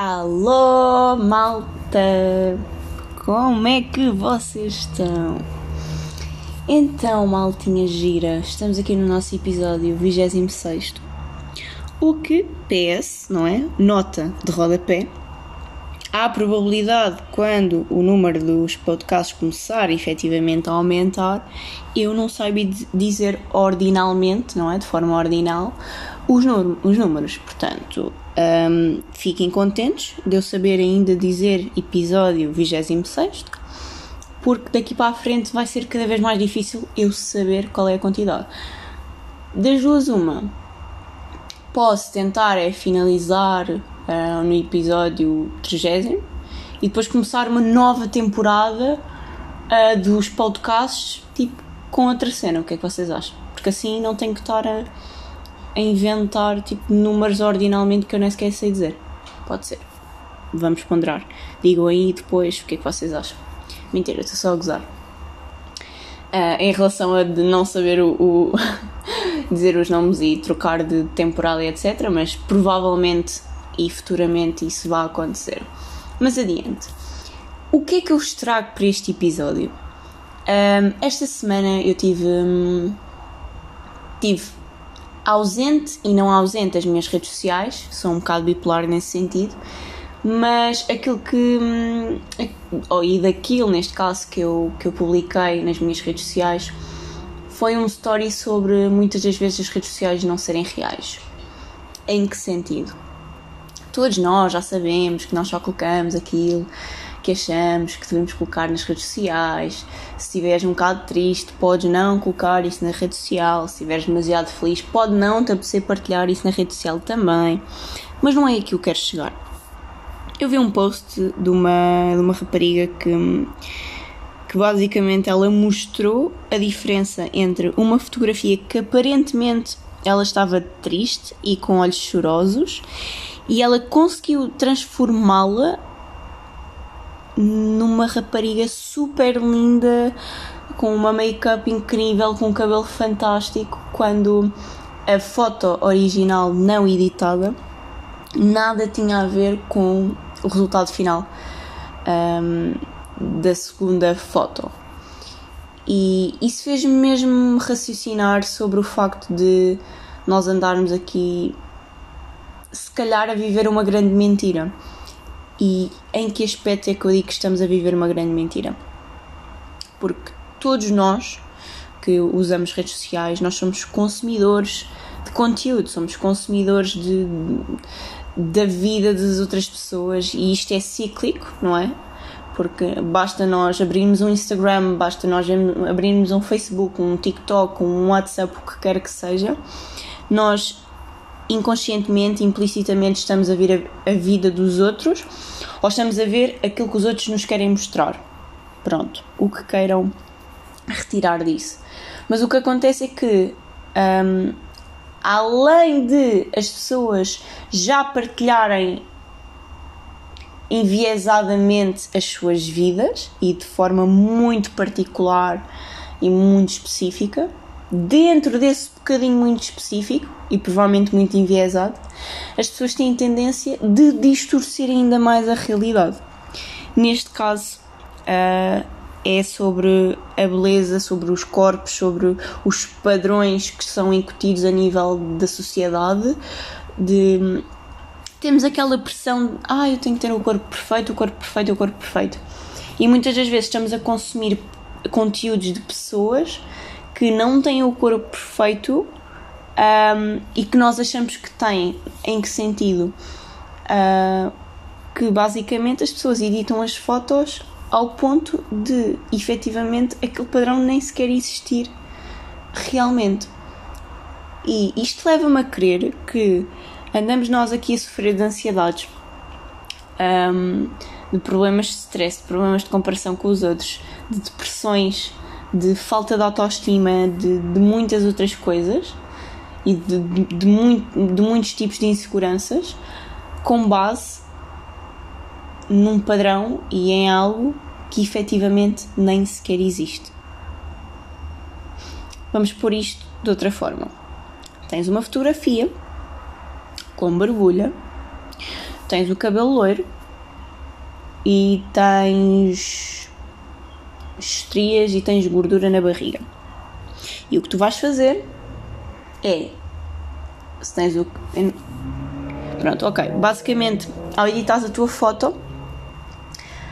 Alô, malta! Como é que vocês estão? Então, maltinha gira, estamos aqui no nosso episódio 26. O que, PS, não é? Nota de rodapé. Há probabilidade, quando o número dos podcasts começar efetivamente a aumentar, eu não saiba dizer ordinalmente, não é? De forma ordinal, os, os números. Portanto, um, fiquem contentes de eu saber ainda dizer episódio 26, porque daqui para a frente vai ser cada vez mais difícil eu saber qual é a quantidade. Das duas, uma. Posso tentar é finalizar uh, no episódio 30 e depois começar uma nova temporada uh, dos podcasts, tipo, com outra cena. O que é que vocês acham? Porque assim não tenho que estar a a inventar tipo números ordinalmente que eu nem sequer sei dizer. Pode ser. Vamos ponderar. Digam aí depois o que é que vocês acham. Mentira, estou só a gozar. Uh, em relação a de não saber o, o dizer os nomes e trocar de temporada e etc. Mas provavelmente e futuramente isso vai acontecer. Mas adiante. O que é que eu vos trago para este episódio? Um, ah, esta semana eu tive. Um, tive ausente e não ausente as minhas redes sociais, sou um bocado bipolar nesse sentido, mas aquilo que. Hum, e daquilo, neste caso, que eu, que eu publiquei nas minhas redes sociais, foi um story sobre muitas das vezes as redes sociais não serem reais. Em que sentido? Todos nós já sabemos que nós só colocamos aquilo que achamos que devemos colocar nas redes sociais. Se estiveres um bocado triste, podes não colocar isso na rede social. Se estiveres demasiado feliz, pode não te apetecer partilhar isso na rede social também. Mas não é aqui que eu quero chegar. Eu vi um post de uma, de uma rapariga que, que basicamente ela mostrou a diferença entre uma fotografia que aparentemente ela estava triste e com olhos chorosos e ela conseguiu transformá-la numa rapariga super linda, com uma make-up incrível, com um cabelo fantástico, quando a foto original não editada nada tinha a ver com o resultado final um, da segunda foto. E isso fez-me mesmo raciocinar sobre o facto de nós andarmos aqui, se calhar, a viver uma grande mentira. E em que aspecto é que eu digo que estamos a viver uma grande mentira? Porque todos nós que usamos redes sociais, nós somos consumidores de conteúdo, somos consumidores de, da vida das outras pessoas e isto é cíclico, não é? Porque basta nós abrirmos um Instagram, basta nós abrirmos um Facebook, um TikTok, um WhatsApp, o que quer que seja, nós inconscientemente, implicitamente estamos a ver a, a, vida dos outros ou estamos a ver aquilo que os outros nos querem mostrar. Pronto, o que queiram retirar disso. Mas o que acontece é que, um, além de as pessoas já partilharem enviesadamente as suas vidas e de forma muito particular e muito específica, dentro desse bocadinho muito específico e provavelmente muito enviesado, as pessoas têm tendência de distorcer ainda mais a realidade. Neste caso, uh, é sobre a beleza, sobre os corpos, sobre os padrões que são incutidos a nível da sociedade. De, temos aquela pressão de, ah, eu tenho que ter o corpo perfeito, o corpo perfeito, o corpo perfeito. E muitas das vezes estamos a consumir conteúdos de pessoas que não têm o corpo perfeito um, e que nós achamos que têm. Em que sentido? Uh, que basicamente as pessoas editam as fotos ao ponto de efetivamente aquele padrão nem sequer existir realmente. E isto leva-me a crer que andamos nós aqui a sofrer de ansiedades, um, de problemas de stress, de problemas de comparação com os outros, de depressões, de falta de autoestima, de, de muitas outras coisas e de, de, de, muito, de muitos tipos de inseguranças com base num padrão e em algo que efetivamente nem sequer existe. Vamos pôr isto de outra forma. Tens uma fotografia com barbulha tens o cabelo loiro e tens estrias e tens gordura na barriga. E o que tu vais fazer é. Se tens o. Pronto, ok. Basicamente, ao editares a tua foto,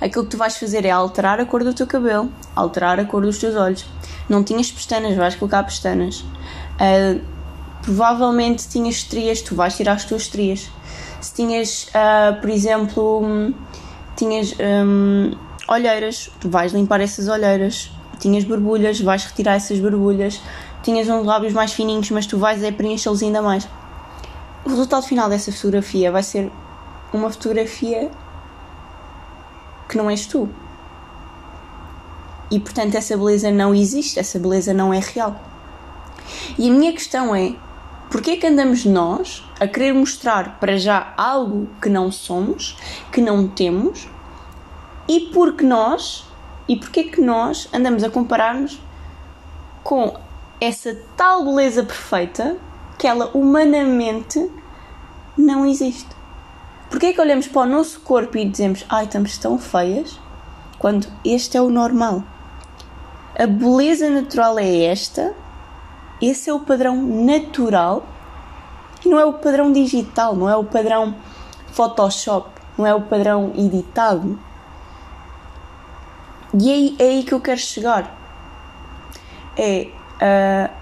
aquilo que tu vais fazer é alterar a cor do teu cabelo, alterar a cor dos teus olhos. Não tinhas pestanas, vais colocar pestanas. Uh, provavelmente tinhas estrias, tu vais tirar as tuas estrias. Se tinhas, uh, por exemplo, tinhas um, olheiras, tu vais limpar essas olheiras. Tinhas borbulhas, vais retirar essas borbulhas. Tinhas uns lábios mais fininhos, mas tu vais é preenchê-los ainda mais. O resultado final dessa fotografia vai ser uma fotografia que não és tu. E portanto, essa beleza não existe, essa beleza não é real. E a minha questão é: porquê que andamos nós a querer mostrar para já algo que não somos, que não temos, e porque nós, e porquê que nós andamos a comparar-nos com essa tal beleza perfeita que ela humanamente não existe? Porquê é que olhamos para o nosso corpo e dizemos ai, estamos tão feias, quando este é o normal? A beleza natural é esta, esse é o padrão natural e não é o padrão digital, não é o padrão Photoshop, não é o padrão editado. E é aí, é aí que eu quero chegar. É. Uh,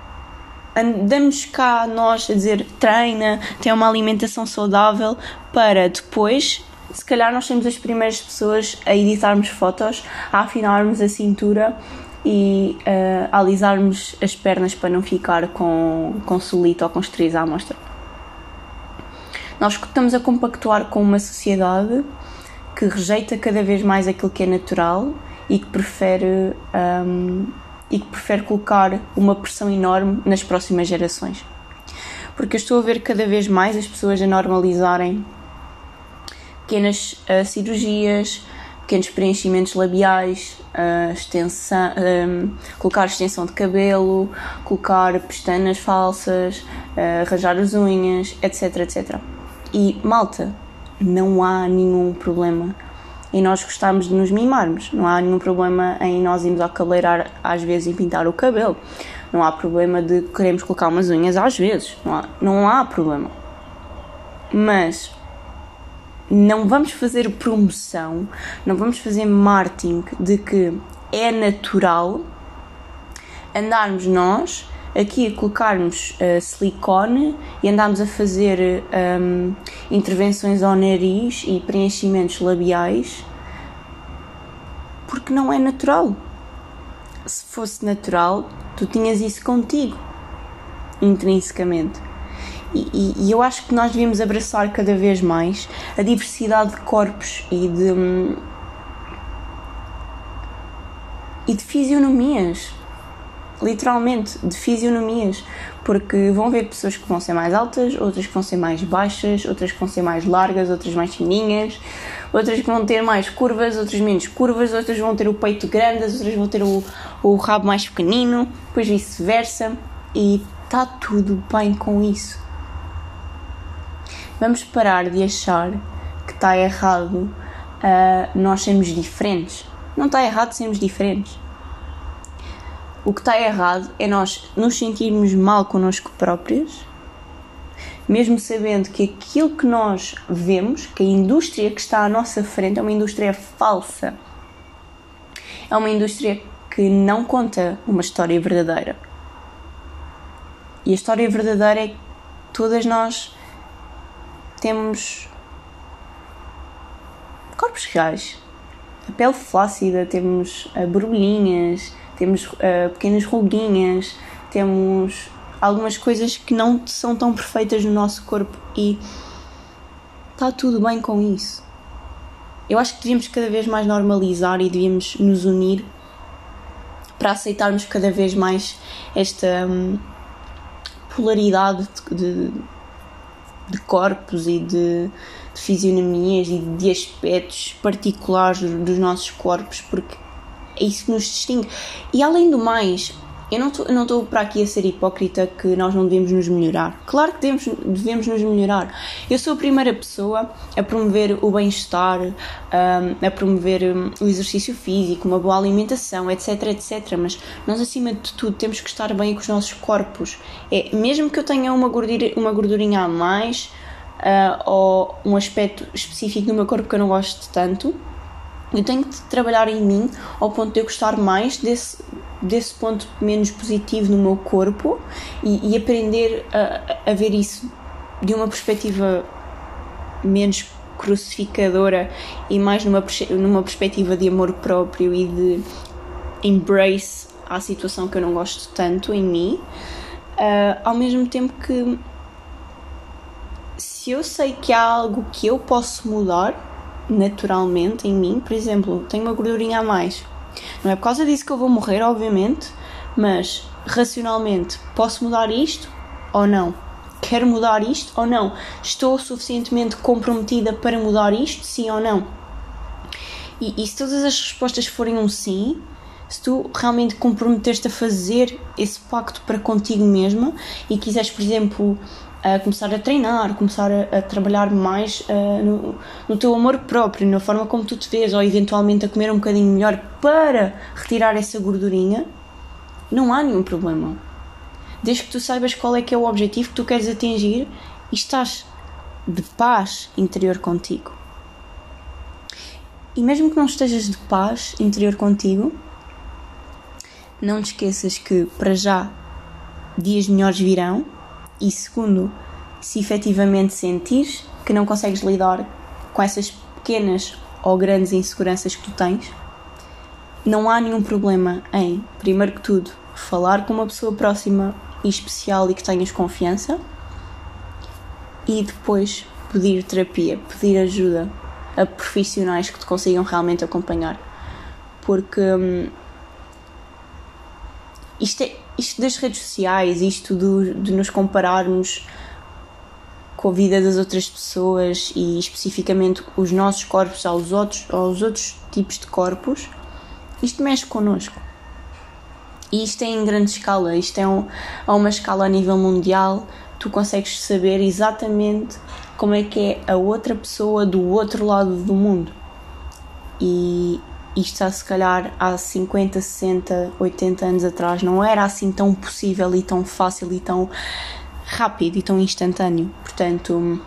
andamos cá nós a dizer treina, tem uma alimentação saudável, para depois, se calhar, nós sermos as primeiras pessoas a editarmos fotos, a afinarmos a cintura e uh, a alisarmos as pernas para não ficar com, com solito ou com estrias à mostra. Nós estamos a compactuar com uma sociedade que rejeita cada vez mais aquilo que é natural e que prefere um, e que prefere colocar uma pressão enorme nas próximas gerações. Porque eu estou a ver cada vez mais as pessoas a normalizarem pequenas uh, cirurgias, pequenos preenchimentos labiais, uh, extensão, um, colocar extensão de cabelo, colocar pestanas falsas, uh, as unhas, etc, etc. E malta, não há nenhum problema e nós gostamos de nos mimarmos. Não há nenhum problema em nós irmos ao cabeleireiro às vezes e pintar o cabelo. Não há problema de queremos colocar umas unhas às vezes. Não há, não há problema. Mas não vamos fazer promoção, não vamos fazer marketing de que é natural andarmos nós aqui colocarmos uh, silicone e andarmos a fazer um, intervenções ao nariz e preenchimentos labiais porque não é natural. Se fosse natural, tu tinhas isso contigo, intrinsecamente. E, e, e, eu acho que nós devíamos abraçar cada vez mais a diversidade de corpos e de. Hum, e de fisionomias literalmente, de fisionomias, porque vão ver pessoas que vão ser mais altas, outras que vão ser mais baixas, outras que vão ser mais largas, outras mais fininhas, outras que vão ter mais curvas, outras menos curvas, outras vão ter o peito grande, outras vão ter o, o rabo mais pequenino, depois vice-versa, e está tudo bem com isso. Vamos parar de achar que está errado uh, nós sermos diferentes. Não está errado sermos diferentes o que está errado é nós nos sentirmos mal connosco próprios, mesmo sabendo que aquilo que nós vemos, que a indústria que está à nossa frente é uma indústria falsa. É uma indústria que não conta uma história verdadeira. E a história verdadeira é que todas nós temos corpos reais, a pele flácida, temos borbulhinhas, temos uh, pequenas ruguinhas, temos algumas coisas que não são tão perfeitas no nosso corpo e está tudo bem com isso. Eu acho que devíamos cada vez mais normalizar e devíamos nos unir para aceitarmos cada vez mais esta hum, polaridade de, de, corpos e de, de fisionomias e de aspectos particulares dos nossos corpos, porque é isso que nos distingue. E além do mais, eu não estou para aqui a ser hipócrita que nós não devemos nos melhorar. Claro que devemos, devemos nos melhorar. Eu sou a primeira pessoa a promover o bem-estar, a promover hum, o exercício físico, uma boa alimentação, etc, etc. Mas nós, acima de tudo, temos que estar bem com os nossos corpos. É, mesmo que eu tenha uma, gordura, uma gordurinha a mais uh, ou um aspecto específico do meu corpo que eu não gosto tanto, eu tenho que trabalhar em mim ao ponto de eu gostar mais desse, desse ponto menos positivo no meu corpo e, e aprender a, a, ver isso de uma perspectiva menos crucificadora e mais numa, numa perspectiva de amor próprio e de embrace à situação que eu não gosto tanto em mim, uh, ao mesmo tempo que se eu sei que há algo que eu posso mudar naturalmente em mim, por exemplo, tenho uma gordurinha a mais não é por causa disso que eu vou morrer, obviamente, mas racionalmente posso mudar isto ou não? Quero mudar isto ou não? Estou suficientemente comprometida para mudar isto, sim ou não? E, e se todas as respostas forem um sim, se tu realmente comprometeste a fazer esse pacto para contigo mesma e quiseres, por exemplo, a começar a treinar, começar a, a trabalhar mais uh, no, no, teu amor próprio, na forma como tu te vês, ou eventualmente a comer um bocadinho melhor para retirar essa gordurinha, não há nenhum problema. Desde que tu saibas qual é que é o objetivo que tu queres atingir e estás de paz interior contigo. E mesmo que não estejas de paz interior contigo, não te esqueças que para já dias melhores virão e segundo, se efetivamente sentires que não consegues lidar com essas pequenas ou grandes inseguranças que tu tens, não há nenhum problema em, primeiro que tudo, falar com uma pessoa próxima e especial e que tenhas confiança e depois pedir terapia, pedir ajuda a profissionais que te consigam realmente acompanhar. Porque hum, isto é, isto das redes sociais, isto do, de nos compararmos com a vida das outras pessoas e especificamente os nossos corpos aos outros, aos outros tipos de corpos, isto mexe connosco. E isto é em grande escala, isto é um, a uma escala a nível mundial, tu consegues saber exatamente como é que é a outra pessoa do outro lado do mundo. E, isto há se calhar há 50, 60, 80 anos atrás não era assim tão possível e tão fácil e tão rápido e tão instantâneo. Portanto,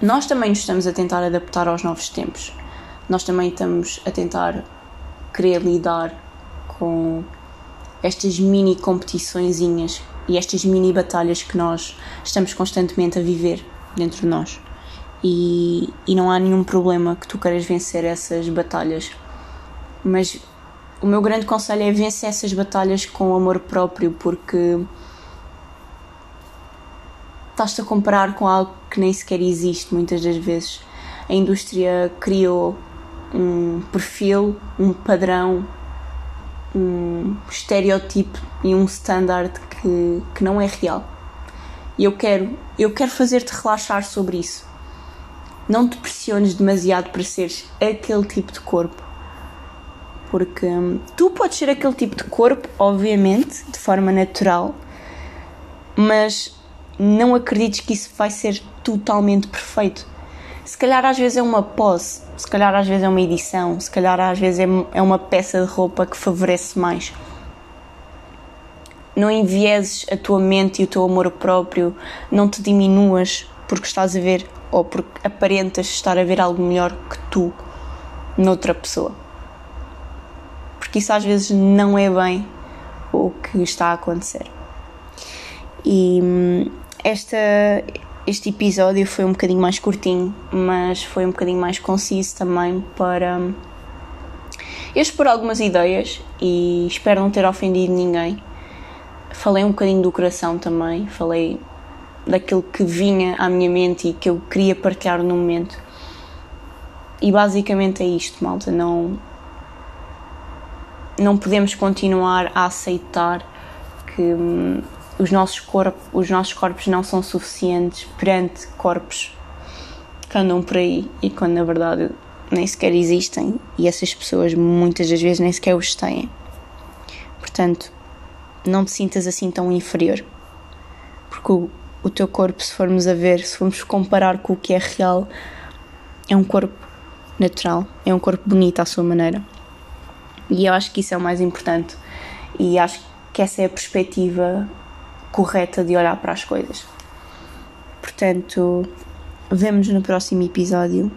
nós também nos estamos a tentar adaptar aos novos tempos. Nós também estamos a tentar querer lidar com estas mini competiçõezinhas e estas mini batalhas que nós estamos constantemente a viver dentro de nós e, e não há nenhum problema que tu queiras vencer essas batalhas. Mas o meu grande conselho é vencer essas batalhas com amor próprio, porque estás-te a comparar com algo que nem sequer existe muitas das vezes. A indústria criou um perfil, um padrão, um estereótipo e um standard que, que não é real. E eu quero, eu quero fazer-te relaxar sobre isso não te pressiones demasiado para seres aquele tipo de corpo. Porque hum, tu podes ser aquele tipo de corpo, obviamente, de forma natural, mas não acredites que isso vai ser totalmente perfeito. Se calhar às vezes é uma pose, se calhar às vezes é uma edição, se calhar às vezes é, é uma peça de roupa que favorece mais. Não envieses a tua mente e o teu amor próprio, não te diminuas porque estás a ver ou porque aparentas estar a ver algo melhor que tu noutra pessoa. Porque isso às vezes não é bem o que está a acontecer. E hum, esta, este episódio foi um bocadinho mais curtinho, mas foi um bocadinho mais conciso também para hum, expor algumas ideias e espero não ter ofendido ninguém. Falei um bocadinho do coração também, falei daquilo que vinha à minha mente e que eu queria partilhar no momento. E basicamente é isto, malta. Não, não podemos continuar a aceitar que hum, os, nossos corpos, os nossos corpos não são suficientes perante corpos que andam por aí e quando na verdade nem sequer existem e essas pessoas muitas das vezes nem sequer os têm. Portanto, não te sintas assim tão inferior. Porque o, o teu corpo, se formos a ver, se formos comparar com o que é real, é um corpo natural, é um corpo bonito à sua maneira. E eu acho que isso é o mais importante. E acho que essa é a perspectiva correta de olhar para as coisas. Portanto, vemos no próximo episódio.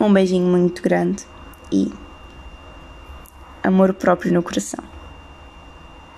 Um beijinho muito grande e amor próprio no coração.